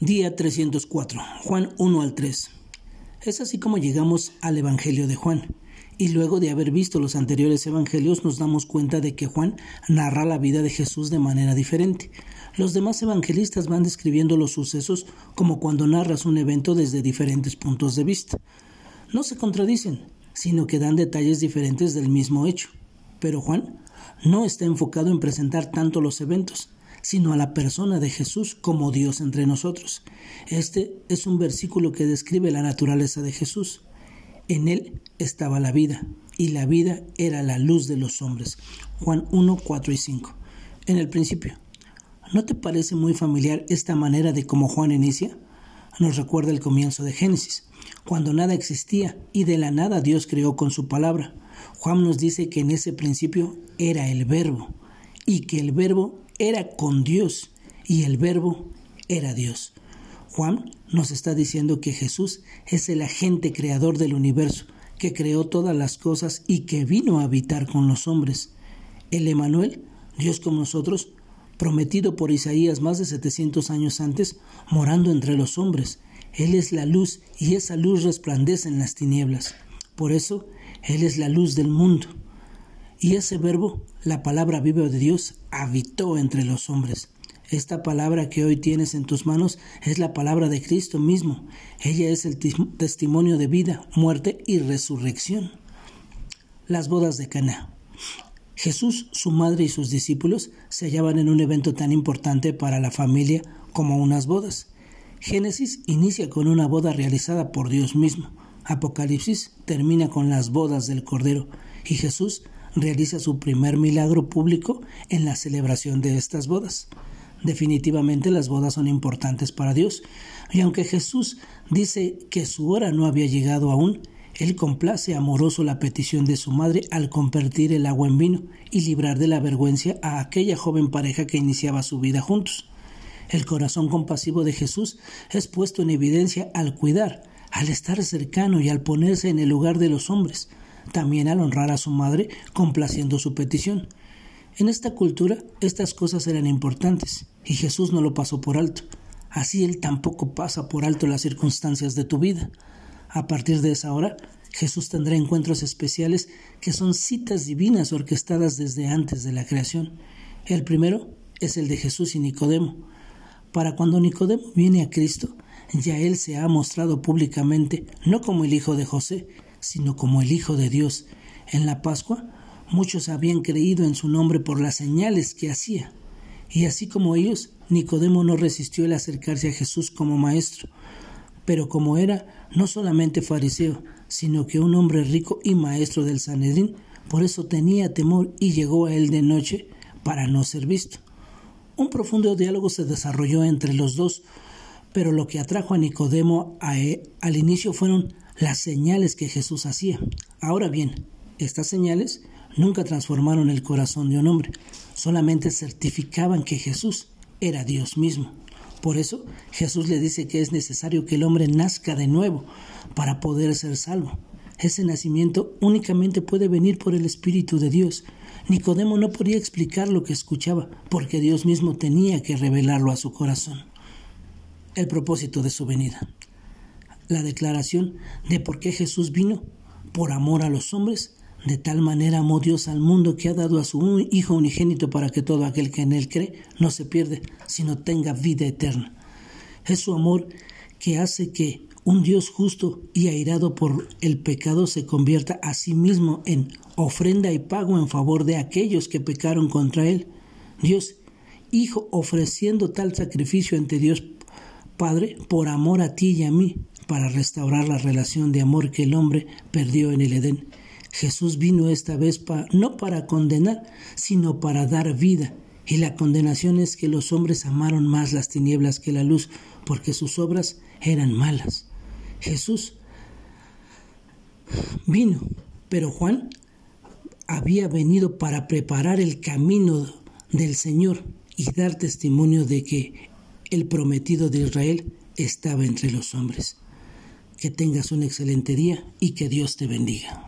Día 304, Juan 1 al 3. Es así como llegamos al Evangelio de Juan. Y luego de haber visto los anteriores evangelios nos damos cuenta de que Juan narra la vida de Jesús de manera diferente. Los demás evangelistas van describiendo los sucesos como cuando narras un evento desde diferentes puntos de vista. No se contradicen, sino que dan detalles diferentes del mismo hecho. Pero Juan no está enfocado en presentar tanto los eventos, sino a la persona de Jesús como Dios entre nosotros. Este es un versículo que describe la naturaleza de Jesús. En él estaba la vida, y la vida era la luz de los hombres. Juan 1, 4 y 5. En el principio. ¿No te parece muy familiar esta manera de cómo Juan inicia? Nos recuerda el comienzo de Génesis, cuando nada existía y de la nada Dios creó con su palabra. Juan nos dice que en ese principio era el verbo y que el verbo era con Dios y el verbo era Dios. Juan nos está diciendo que Jesús es el agente creador del universo, que creó todas las cosas y que vino a habitar con los hombres. El Emanuel, Dios con nosotros, prometido por Isaías más de 700 años antes, morando entre los hombres. Él es la luz y esa luz resplandece en las tinieblas. Por eso, Él es la luz del mundo. Y ese verbo, la palabra viva de Dios, habitó entre los hombres. Esta palabra que hoy tienes en tus manos es la palabra de Cristo mismo. Ella es el testimonio de vida, muerte y resurrección. Las bodas de Caná. Jesús, su madre y sus discípulos se hallaban en un evento tan importante para la familia como unas bodas. Génesis inicia con una boda realizada por Dios mismo. Apocalipsis termina con las bodas del Cordero y Jesús realiza su primer milagro público en la celebración de estas bodas. Definitivamente las bodas son importantes para Dios, y aunque Jesús dice que su hora no había llegado aún, él complace amoroso la petición de su madre al convertir el agua en vino y librar de la vergüenza a aquella joven pareja que iniciaba su vida juntos. El corazón compasivo de Jesús es puesto en evidencia al cuidar, al estar cercano y al ponerse en el lugar de los hombres, también al honrar a su madre complaciendo su petición. En esta cultura estas cosas eran importantes y Jesús no lo pasó por alto. Así Él tampoco pasa por alto las circunstancias de tu vida. A partir de esa hora, Jesús tendrá encuentros especiales que son citas divinas orquestadas desde antes de la creación. El primero es el de Jesús y Nicodemo. Para cuando Nicodemo viene a Cristo, ya Él se ha mostrado públicamente no como el hijo de José, sino como el Hijo de Dios. En la Pascua muchos habían creído en su nombre por las señales que hacía. Y así como ellos, Nicodemo no resistió el acercarse a Jesús como maestro. Pero como era no solamente fariseo, sino que un hombre rico y maestro del Sanedrín, por eso tenía temor y llegó a él de noche para no ser visto. Un profundo diálogo se desarrolló entre los dos, pero lo que atrajo a Nicodemo al inicio fueron las señales que Jesús hacía. Ahora bien, estas señales nunca transformaron el corazón de un hombre, solamente certificaban que Jesús era Dios mismo. Por eso Jesús le dice que es necesario que el hombre nazca de nuevo para poder ser salvo. Ese nacimiento únicamente puede venir por el Espíritu de Dios. Nicodemo no podía explicar lo que escuchaba, porque Dios mismo tenía que revelarlo a su corazón. El propósito de su venida la declaración de por qué Jesús vino, por amor a los hombres, de tal manera amó Dios al mundo que ha dado a su Hijo unigénito para que todo aquel que en él cree no se pierde, sino tenga vida eterna. Es su amor que hace que un Dios justo y airado por el pecado se convierta a sí mismo en ofrenda y pago en favor de aquellos que pecaron contra él. Dios, Hijo, ofreciendo tal sacrificio ante Dios Padre por amor a ti y a mí, para restaurar la relación de amor que el hombre perdió en el Edén. Jesús vino esta vez no para condenar, sino para dar vida. Y la condenación es que los hombres amaron más las tinieblas que la luz, porque sus obras eran malas. Jesús vino, pero Juan había venido para preparar el camino del Señor y dar testimonio de que el prometido de Israel estaba entre los hombres. Que tengas un excelente día y que Dios te bendiga.